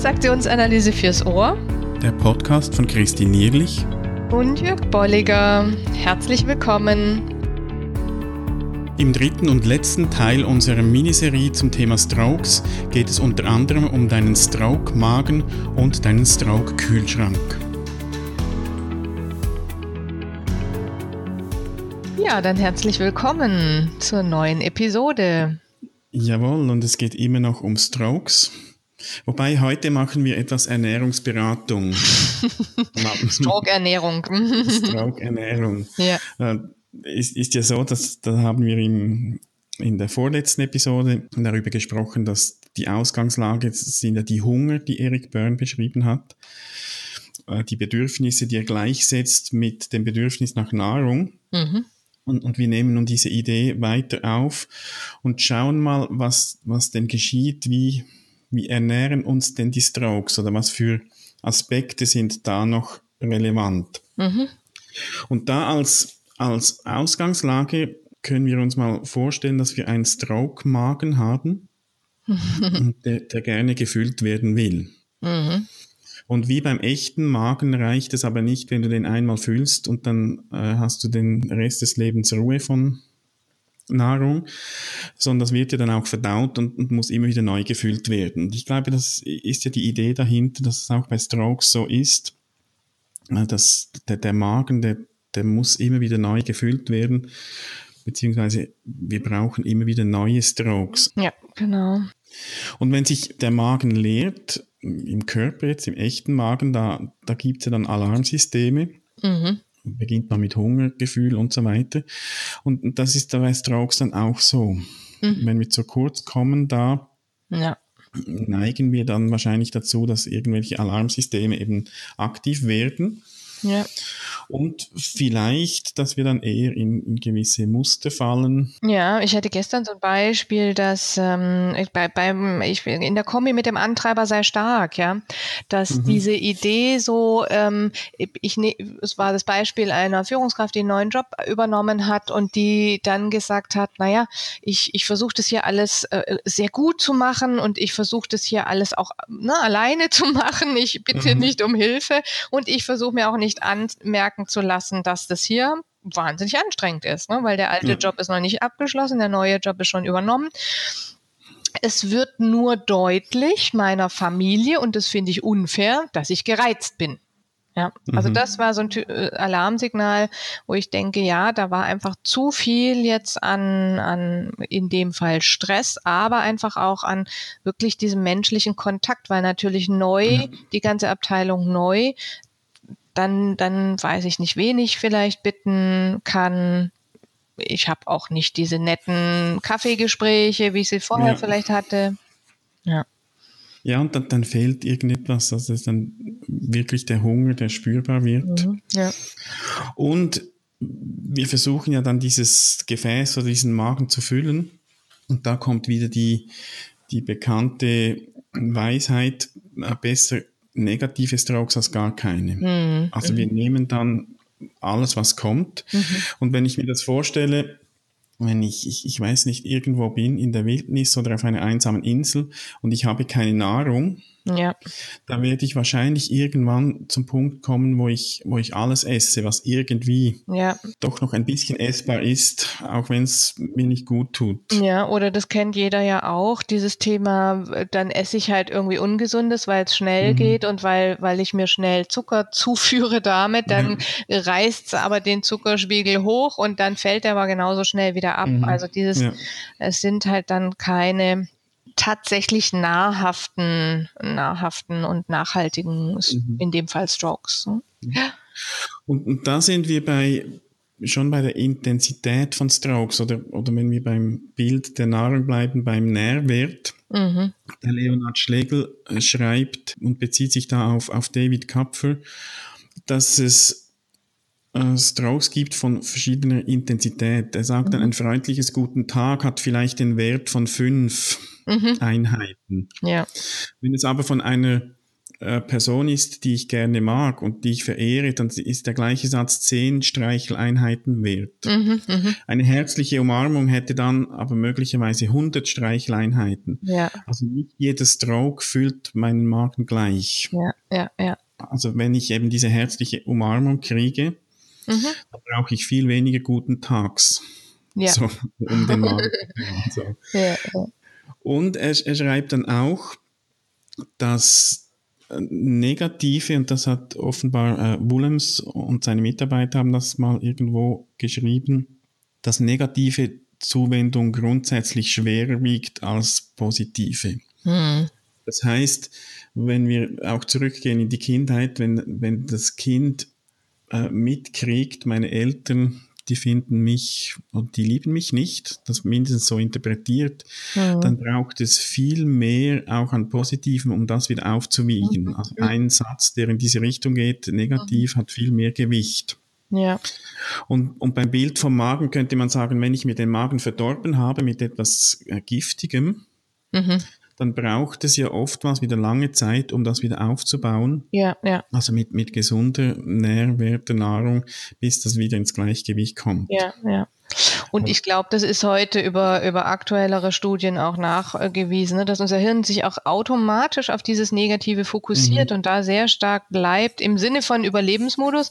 Transaktionsanalyse fürs Ohr. Der Podcast von Christine Nierlich und Jörg Bolliger. Herzlich willkommen. Im dritten und letzten Teil unserer Miniserie zum Thema Strokes geht es unter anderem um deinen Stroke-Magen und deinen Stroke-Kühlschrank. Ja, dann herzlich willkommen zur neuen Episode. Jawohl, und es geht immer noch um Strokes. Wobei heute machen wir etwas Ernährungsberatung. Stroke-Ernährung. Stroke-Ernährung. Ja. Äh, ist, ist ja so, dass da haben wir im, in der vorletzten Episode darüber gesprochen, dass die Ausgangslage sind ja die Hunger, die Eric Byrne beschrieben hat, äh, die Bedürfnisse, die er gleichsetzt mit dem Bedürfnis nach Nahrung. Mhm. Und, und wir nehmen nun diese Idee weiter auf und schauen mal, was, was denn geschieht, wie, wie ernähren uns denn die Strokes oder was für Aspekte sind da noch relevant. Mhm. Und da als, als Ausgangslage können wir uns mal vorstellen, dass wir einen Stroke-Magen haben, der, der, gerne gefüllt werden will. Mhm. Und wie beim echten Magen reicht es aber nicht, wenn du den einmal füllst und dann äh, hast du den Rest des Lebens Ruhe von Nahrung, sondern das wird ja dann auch verdaut und, und, muss immer wieder neu gefüllt werden. Und ich glaube, das ist ja die Idee dahinter, dass es auch bei Strokes so ist, äh, dass der, der Magen, der, der muss immer wieder neu gefüllt werden, beziehungsweise wir brauchen immer wieder neue Strokes. Ja, genau. Und wenn sich der Magen leert, im Körper jetzt, im echten Magen, da, da gibt es ja dann Alarmsysteme. Mhm beginnt man mit Hungergefühl und so weiter. Und das ist bei Strokes dann auch so. Mhm. Wenn wir zu kurz kommen, da ja. neigen wir dann wahrscheinlich dazu, dass irgendwelche Alarmsysteme eben aktiv werden. Ja. Und vielleicht, dass wir dann eher in, in, gewisse Muster fallen. Ja, ich hatte gestern so ein Beispiel, dass ähm, bei, beim, ich in der Kombi mit dem Antreiber sei stark, ja, dass mhm. diese Idee so, ähm, ich ne, es war das Beispiel einer Führungskraft, die einen neuen Job übernommen hat und die dann gesagt hat, naja, ich, ich versuche das hier alles äh, sehr gut zu machen und ich versuche das hier alles auch ne, alleine zu machen. Ich bitte mhm. nicht um Hilfe und ich versuche mir auch nicht anmerken merken zu lassen, dass das hier wahnsinnig anstrengend ist, ne? weil der alte ja. Job ist noch nicht abgeschlossen, der neue Job ist schon übernommen. Es wird nur deutlich meiner Familie, und das finde ich unfair, dass ich gereizt bin. Ja, also mhm. das war so ein äh, Alarmsignal, wo ich denke, ja, da war einfach zu viel jetzt an, an in dem Fall Stress, aber einfach auch an wirklich diesem menschlichen Kontakt, weil natürlich neu, mhm. die ganze Abteilung neu, dann, dann weiß ich nicht, wen ich vielleicht bitten kann. Ich habe auch nicht diese netten Kaffeegespräche, wie ich sie vorher ja. vielleicht hatte. Ja. Ja, und dann, dann fehlt irgendetwas, also es ist dann wirklich der Hunger, der spürbar wird. Mhm, ja. Und wir versuchen ja dann dieses Gefäß oder diesen Magen zu füllen. Und da kommt wieder die, die bekannte Weisheit, äh, besser negative Strokes als gar keine. Mhm. Also wir nehmen dann alles, was kommt. Mhm. Und wenn ich mir das vorstelle, wenn ich, ich, ich weiß nicht, irgendwo bin in der Wildnis oder auf einer einsamen Insel und ich habe keine Nahrung, ja. Da werde ich wahrscheinlich irgendwann zum Punkt kommen, wo ich, wo ich alles esse, was irgendwie ja. doch noch ein bisschen essbar ist, auch wenn es mir nicht gut tut. Ja, oder das kennt jeder ja auch, dieses Thema, dann esse ich halt irgendwie Ungesundes, weil es schnell mhm. geht und weil, weil ich mir schnell Zucker zuführe damit, dann ja. reißt es aber den Zuckerspiegel hoch und dann fällt er aber genauso schnell wieder ab. Mhm. Also dieses, ja. es sind halt dann keine tatsächlich nahrhaften, nahrhaften und nachhaltigen, mhm. in dem Fall Strokes. Ne? Und, und, da sind wir bei schon bei der Intensität von Strokes oder, oder wenn wir beim Bild der Nahrung bleiben, beim Nährwert. Mhm. Der Leonhard Schlegel äh, schreibt und bezieht sich da auf, auf David Kapfer, dass es äh, Strokes gibt von verschiedener Intensität. Er sagt mhm. dann, ein freundliches Guten Tag hat vielleicht den Wert von fünf mhm. Einheiten. Ja. Wenn es aber von einer äh, Person ist, die ich gerne mag und die ich verehre, dann ist der gleiche Satz zehn Streicheleinheiten wert. Mhm, mh. Eine herzliche Umarmung hätte dann aber möglicherweise 100 Streicheleinheiten. Ja. Also nicht jeder Stroke füllt meinen Magen gleich. Ja, ja, ja. Also wenn ich eben diese herzliche Umarmung kriege, mhm. dann brauche ich viel weniger guten Tags. Ja. So, um den Magen. so. ja, ja. Und er, er schreibt dann auch, dass negative, und das hat offenbar äh, Willems und seine Mitarbeiter haben das mal irgendwo geschrieben, dass negative Zuwendung grundsätzlich schwerer wiegt als positive. Hm. Das heißt, wenn wir auch zurückgehen in die Kindheit, wenn, wenn das Kind äh, mitkriegt, meine Eltern die finden mich und die lieben mich nicht, das mindestens so interpretiert, mhm. dann braucht es viel mehr auch an Positiven, um das wieder aufzuwiegen. Mhm. Also ein Satz, der in diese Richtung geht, negativ, mhm. hat viel mehr Gewicht. Ja. Und, und beim Bild vom Magen könnte man sagen, wenn ich mir den Magen verdorben habe mit etwas äh, Giftigem, mhm dann braucht es ja oftmals wieder lange Zeit, um das wieder aufzubauen. Ja, ja. Also mit, mit gesunder Nährwerte, Nahrung, bis das wieder ins Gleichgewicht kommt. Ja, ja. Und ich glaube, das ist heute über, über aktuellere Studien auch nachgewiesen, ne, dass unser Hirn sich auch automatisch auf dieses Negative fokussiert mhm. und da sehr stark bleibt im Sinne von Überlebensmodus,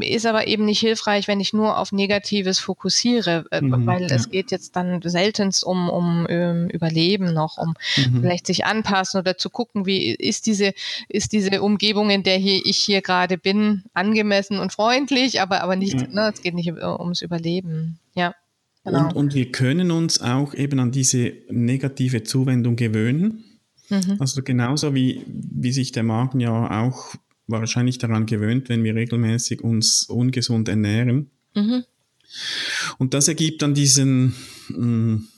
ist aber eben nicht hilfreich, wenn ich nur auf Negatives fokussiere, äh, mhm, weil ja. es geht jetzt dann seltenst um, um, um ähm, Überleben noch, um mhm. vielleicht sich anpassen oder zu gucken, wie ist diese, ist diese Umgebung, in der hier, ich hier gerade bin, angemessen und freundlich, aber, aber nicht, ne, es geht nicht ums Überleben. Ja. Genau. Und, und wir können uns auch eben an diese negative Zuwendung gewöhnen. Mhm. Also genauso wie, wie sich der Magen ja auch wahrscheinlich daran gewöhnt, wenn wir regelmäßig uns ungesund ernähren. Mhm. Und das ergibt dann diesen, mh, mm,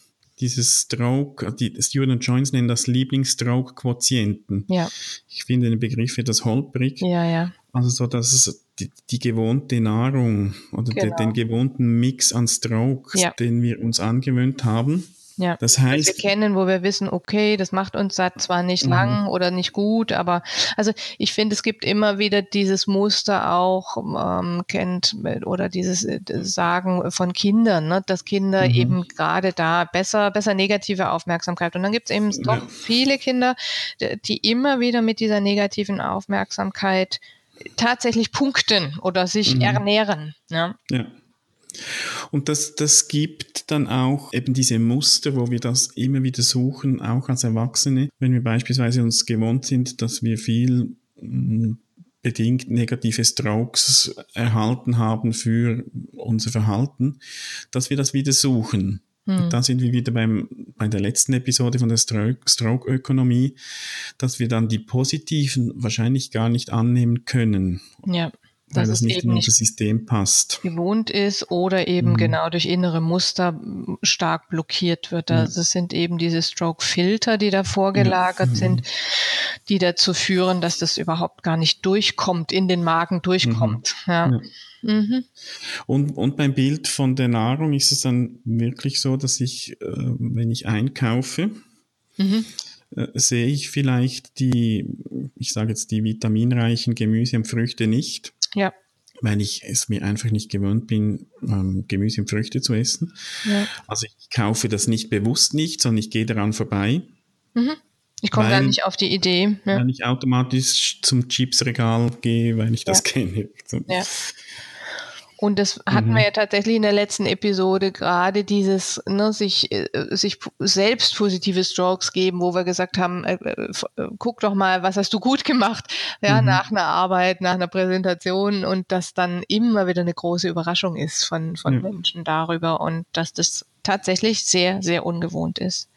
dieses Stroke, die Stewart und Jones nennen das Lieblings-Stroke-Quotienten. Ja. Ich finde den Begriff etwas holprig. Ja, ja. Also so, dass es die, die gewohnte Nahrung oder genau. de, den gewohnten Mix an Strokes, ja. den wir uns angewöhnt haben, ja, das heißt, wir kennen, wo wir wissen, okay, das macht uns satt zwar nicht mhm. lang oder nicht gut, aber also ich finde, es gibt immer wieder dieses Muster auch ähm, kennt oder dieses äh, Sagen von Kindern, ne, dass Kinder mhm. eben gerade da besser besser negative Aufmerksamkeit und dann gibt es eben ja. doch viele Kinder, die immer wieder mit dieser negativen Aufmerksamkeit tatsächlich punkten oder sich mhm. ernähren. Ja. ja. Und das, das gibt dann auch eben diese Muster, wo wir das immer wieder suchen, auch als Erwachsene. Wenn wir beispielsweise uns gewohnt sind, dass wir viel mm, bedingt negative Strokes erhalten haben für unser Verhalten, dass wir das wieder suchen. Hm. Da sind wir wieder beim, bei der letzten Episode von der Stroke-Ökonomie, dass wir dann die positiven wahrscheinlich gar nicht annehmen können. Ja. Weil das nicht in unser System passt. Gewohnt ist oder eben mhm. genau durch innere Muster stark blockiert wird. Also es sind eben diese Stroke-Filter, die da vorgelagert ja. mhm. sind, die dazu führen, dass das überhaupt gar nicht durchkommt, in den Magen durchkommt. Mhm. Ja. ja. Mhm. Und, und beim Bild von der Nahrung ist es dann wirklich so, dass ich, äh, wenn ich einkaufe, mhm. äh, sehe ich vielleicht die, ich sage jetzt die vitaminreichen Gemüse und Früchte nicht. Ja. Weil ich es mir einfach nicht gewöhnt bin, ähm, Gemüse und Früchte zu essen. Ja. Also ich kaufe das nicht bewusst nicht, sondern ich gehe daran vorbei. Mhm. Ich komme gar nicht auf die Idee. Ja. Wenn ich automatisch zum Chipsregal gehe, weil ich das kenne. So. Ja. Und das hatten mhm. wir ja tatsächlich in der letzten Episode gerade dieses, ne, sich, äh, sich selbst positive Strokes geben, wo wir gesagt haben, äh, äh, äh, guck doch mal, was hast du gut gemacht, ja, mhm. nach einer Arbeit, nach einer Präsentation und das dann immer wieder eine große Überraschung ist von, von mhm. Menschen darüber und dass das tatsächlich sehr, sehr ungewohnt ist.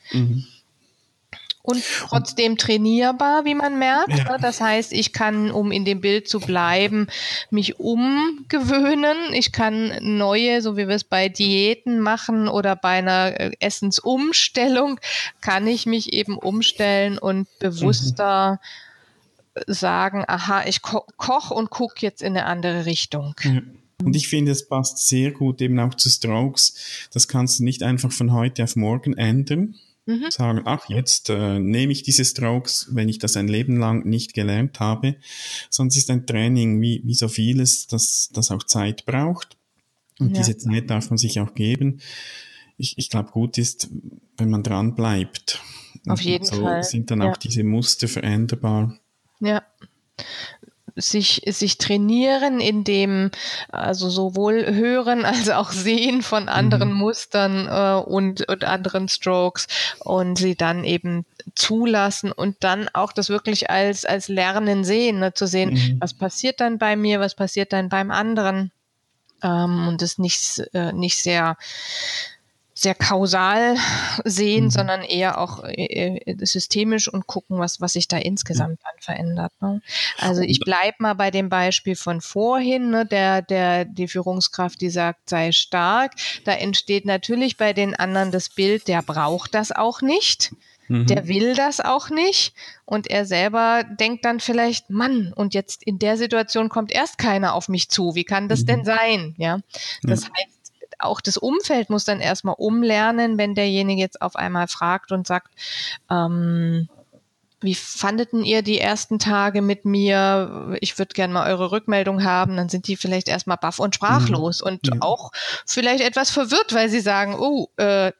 Mhm und trotzdem trainierbar, wie man merkt. Ja. Das heißt, ich kann, um in dem Bild zu bleiben, mich umgewöhnen. Ich kann neue, so wie wir es bei Diäten machen oder bei einer äh, Essensumstellung, kann ich mich eben umstellen und bewusster mhm. sagen, aha, ich ko koche und gucke jetzt in eine andere Richtung. Ja. Und ich finde, es passt sehr gut eben auch zu Strokes. Das kannst du nicht einfach von heute auf morgen ändern. Mhm. Sagen, ach, jetzt äh, nehme ich diese Strokes, wenn ich das ein Leben lang nicht gelernt habe. Es ist ein Training, wie, wie so vieles, das, das auch Zeit braucht. Und ja. diese Zeit darf man sich auch geben. Ich, ich glaube, gut ist, wenn man dran bleibt. Auf jeden so Fall. sind dann ja. auch diese Muster veränderbar. Ja sich, sich trainieren, in dem also sowohl hören als auch sehen von anderen mhm. Mustern äh, und, und anderen Strokes und sie dann eben zulassen und dann auch das wirklich als, als Lernen sehen, ne, zu sehen, mhm. was passiert dann bei mir, was passiert dann beim anderen ähm, und es nicht, äh, nicht sehr sehr kausal sehen, mhm. sondern eher auch äh, äh, systemisch und gucken, was, was sich da insgesamt dann verändert. Ne? Also ich bleibe mal bei dem Beispiel von vorhin, ne, der, der, die Führungskraft, die sagt, sei stark. Da entsteht natürlich bei den anderen das Bild, der braucht das auch nicht. Mhm. Der will das auch nicht und er selber denkt dann vielleicht, Mann, und jetzt in der Situation kommt erst keiner auf mich zu. Wie kann das mhm. denn sein? Ja, das ja. heißt, auch das Umfeld muss dann erstmal umlernen, wenn derjenige jetzt auf einmal fragt und sagt, ähm, wie fandeten ihr die ersten Tage mit mir? Ich würde gerne mal eure Rückmeldung haben. Dann sind die vielleicht erstmal baff und sprachlos mhm. und ja. auch vielleicht etwas verwirrt, weil sie sagen, oh, äh,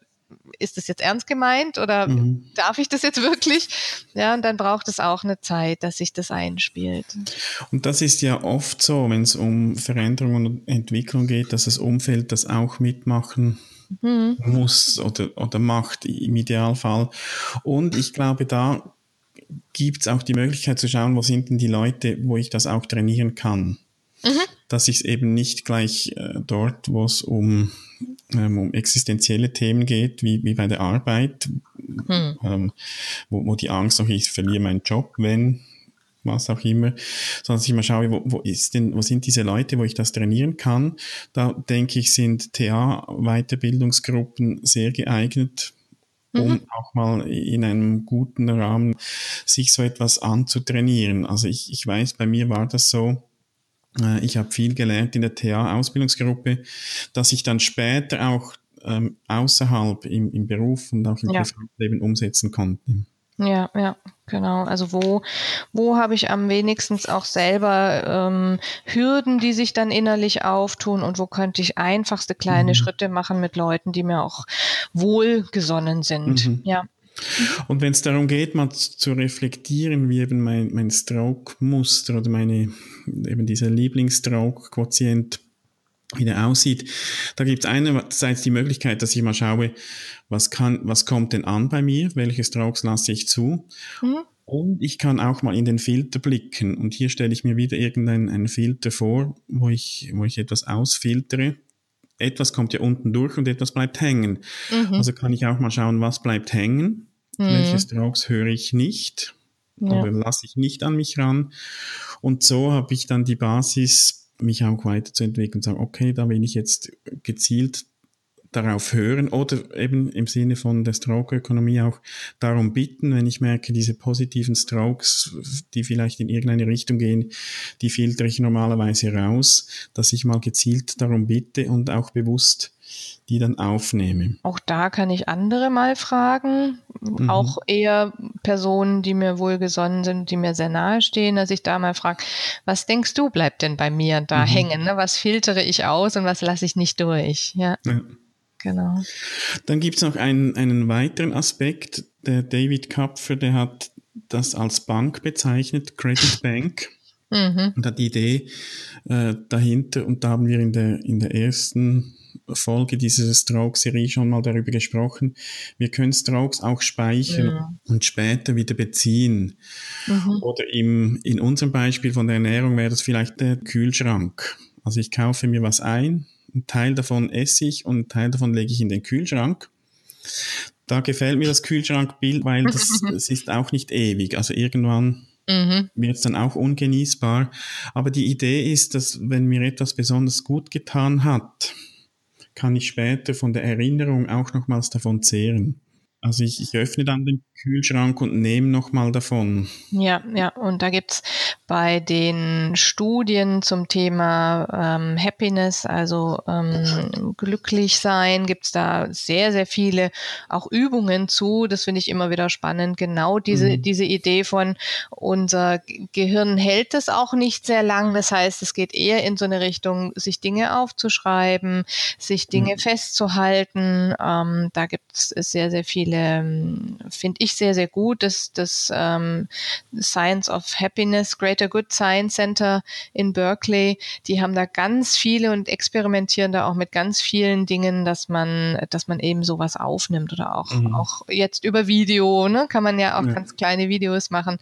ist das jetzt ernst gemeint oder mhm. darf ich das jetzt wirklich? Ja, und dann braucht es auch eine Zeit, dass sich das einspielt. Und das ist ja oft so, wenn es um Veränderung und Entwicklung geht, dass das Umfeld das auch mitmachen mhm. muss oder, oder macht im Idealfall. Und ich glaube, da gibt es auch die Möglichkeit zu schauen, wo sind denn die Leute, wo ich das auch trainieren kann. Mhm. Dass ich es eben nicht gleich äh, dort, wo es um ähm, um existenzielle Themen geht, wie, wie bei der Arbeit, hm. ähm, wo, wo die Angst auch ich verliere meinen Job, wenn was auch immer, sondern ich mal schaue, wo, wo ist denn, wo sind diese Leute, wo ich das trainieren kann. Da denke ich, sind TA-Weiterbildungsgruppen sehr geeignet, um mhm. auch mal in einem guten Rahmen sich so etwas anzutrainieren. Also ich, ich weiß, bei mir war das so, äh, ich habe viel gelernt in der TA-Ausbildungsgruppe, dass ich dann später auch ähm, außerhalb im, im Beruf und auch im ja. Privatleben umsetzen konnte. Ja, ja, genau. Also wo, wo habe ich am wenigsten auch selber ähm, Hürden, die sich dann innerlich auftun und wo könnte ich einfachste kleine mhm. Schritte machen mit Leuten, die mir auch wohlgesonnen sind. Mhm. Ja. Und wenn es darum geht, mal zu reflektieren, wie eben mein, mein Stroke-Muster oder meine, eben dieser Lieblings-Stroke-Quotient wieder aussieht, da gibt es einerseits die Möglichkeit, dass ich mal schaue, was kann, was kommt denn an bei mir, welche Strokes lasse ich zu. Mhm. Und ich kann auch mal in den Filter blicken. Und hier stelle ich mir wieder irgendeinen Filter vor, wo ich, wo ich etwas ausfiltere etwas kommt ja unten durch und etwas bleibt hängen. Mhm. Also kann ich auch mal schauen, was bleibt hängen Mhm. Welche Strokes höre ich nicht ja. oder lasse ich nicht an mich ran. Und so habe ich dann die Basis, mich auch weiterzuentwickeln und sagen, okay, da will ich jetzt gezielt darauf hören oder eben im Sinne von der Stroke-Ökonomie auch darum bitten, wenn ich merke, diese positiven Strokes, die vielleicht in irgendeine Richtung gehen, die filtere ich normalerweise raus, dass ich mal gezielt darum bitte und auch bewusst die dann aufnehme. Auch da kann ich andere mal fragen, mhm. auch eher Personen, die mir wohlgesonnen sind, die mir sehr nahe stehen, dass ich da mal frage, was denkst du, bleibt denn bei mir da mhm. hängen? Ne? Was filtere ich aus und was lasse ich nicht durch? Ja. ja. Genau. Dann gibt es noch einen, einen weiteren Aspekt. Der David Kapfer, der hat das als Bank bezeichnet, Credit Bank. Mhm. Und hat die Idee äh, dahinter, und da haben wir in der, in der ersten Folge dieser Stroke-Serie schon mal darüber gesprochen. Wir können Strokes auch speichern ja. und später wieder beziehen. Mhm. Oder im, in unserem Beispiel von der Ernährung wäre das vielleicht der Kühlschrank. Also ich kaufe mir was ein, ein Teil davon esse ich und ein Teil davon lege ich in den Kühlschrank. Da gefällt mir das Kühlschrankbild, weil das, das ist auch nicht ewig. Also irgendwann mhm. wird es dann auch ungenießbar. Aber die Idee ist, dass wenn mir etwas besonders gut getan hat, kann ich später von der Erinnerung auch nochmals davon zehren. Also ich, ich öffne dann den Kühlschrank und nehme nochmal davon. Ja, ja, und da gibt's bei den Studien zum Thema ähm, Happiness, also ähm, glücklich sein, gibt's da sehr, sehr viele auch Übungen zu. Das finde ich immer wieder spannend. Genau diese, mhm. diese Idee von unser Gehirn hält es auch nicht sehr lang. Das heißt, es geht eher in so eine Richtung, sich Dinge aufzuschreiben, sich Dinge mhm. festzuhalten. Ähm, da gibt's sehr, sehr viele, ähm, finde ich sehr, sehr gut. Das, das ähm, Science of Happiness, Greater Good Science Center in Berkeley, die haben da ganz viele und experimentieren da auch mit ganz vielen Dingen, dass man, dass man eben sowas aufnimmt oder auch, mhm. auch jetzt über Video, ne, kann man ja auch ja. ganz kleine Videos machen.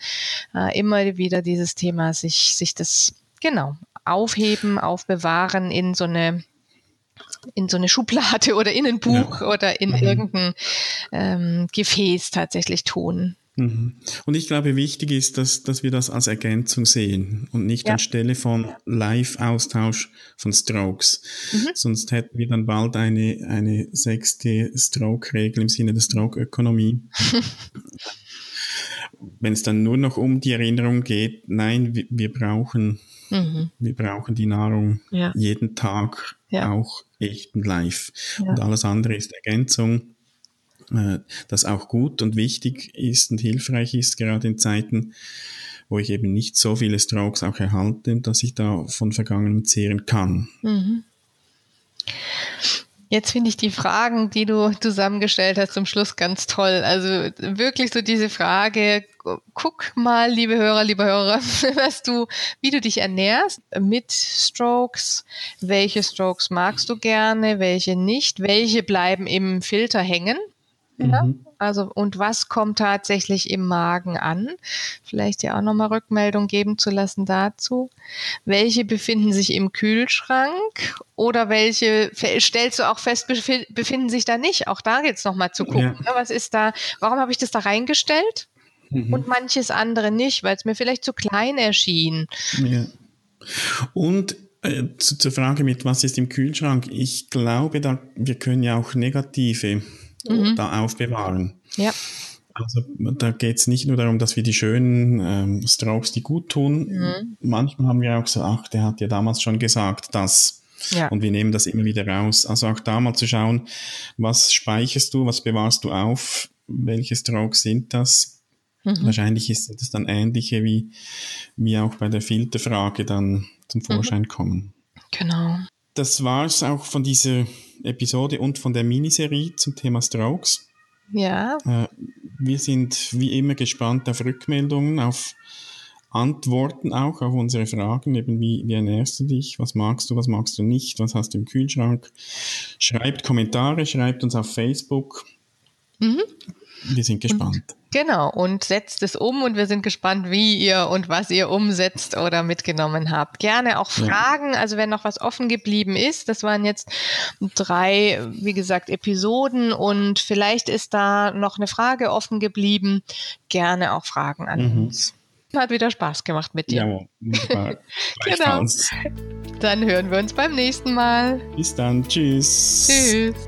Äh, immer wieder dieses Thema, sich, sich das genau aufheben, aufbewahren in so eine in so eine Schublade oder in ein Buch ja. oder in mhm. irgendein ähm, Gefäß tatsächlich tun. Mhm. Und ich glaube, wichtig ist, dass, dass wir das als Ergänzung sehen und nicht ja. anstelle von Live-Austausch von Strokes. Mhm. Sonst hätten wir dann bald eine, eine sechste Stroke-Regel im Sinne der Stroke-Ökonomie. Wenn es dann nur noch um die Erinnerung geht, nein, wir, wir brauchen, mhm. wir brauchen die Nahrung ja. jeden Tag, ja. auch echt und live. Und alles andere ist Ergänzung äh, das auch gut und wichtig ist und hilfreich ist, gerade in Zeiten, wo ich eben nicht so viele Strokes auch erhalte, dass ich da von Vergangenem zehren kann. Mhm. Jetzt finde ich die Fragen, die du zusammengestellt hast, zum Schluss ganz toll. Also wirklich so diese Frage, guck mal, liebe Hörer, liebe Hörer, was du, wie du dich ernährst mit Strokes. Welche Strokes magst du gerne, welche nicht? Welche bleiben im Filter hängen? Ja? Mhm. Also, und was kommt tatsächlich im Magen an? Vielleicht ja auch nochmal Rückmeldung geben zu lassen dazu. Welche befinden sich im Kühlschrank oder welche stellst du auch fest, befinden sich da nicht? Auch da geht's nochmal zu gucken. Ja. Ne? Was ist da, warum habe ich das da reingestellt? Mhm. Und manches andere nicht, weil es mir vielleicht zu klein erschien. Ja. Und äh, zu, zur Frage mit, was ist im Kühlschrank? Ich glaube, da, wir können ja auch negative mhm. da aufbewahren. Ja. Also da geht es nicht nur darum, dass wir die schönen ähm, Strokes, die gut tun. Mhm. Manchmal haben wir auch so, ach, der hat ja damals schon gesagt, dass. Ja. Und wir nehmen das immer wieder raus. Also auch da mal zu schauen, was speicherst du, was bewahrst du auf, welche Strokes sind das? Mhm. Wahrscheinlich ist das dann ähnliche wie, wie auch bei der Filterfrage dann zum Vorschein mhm. kommen. Genau. Das war es auch von dieser Episode und von der Miniserie zum Thema Strokes. Ja. Äh, wir sind wie immer gespannt auf Rückmeldungen, auf Antworten auch auf unsere Fragen, eben wie, wie ernährst du dich, was magst du, was magst du nicht, was hast du im Kühlschrank. Schreibt Kommentare, schreibt uns auf Facebook. Mhm. Wir sind gespannt. Genau, und setzt es um und wir sind gespannt, wie ihr und was ihr umsetzt oder mitgenommen habt. Gerne auch Fragen, ja. also wenn noch was offen geblieben ist, das waren jetzt drei, wie gesagt, Episoden und vielleicht ist da noch eine Frage offen geblieben, gerne auch Fragen an mhm. uns. Hat wieder Spaß gemacht mit dir. Ja, genau. Dann hören wir uns beim nächsten Mal. Bis dann, tschüss. Tschüss.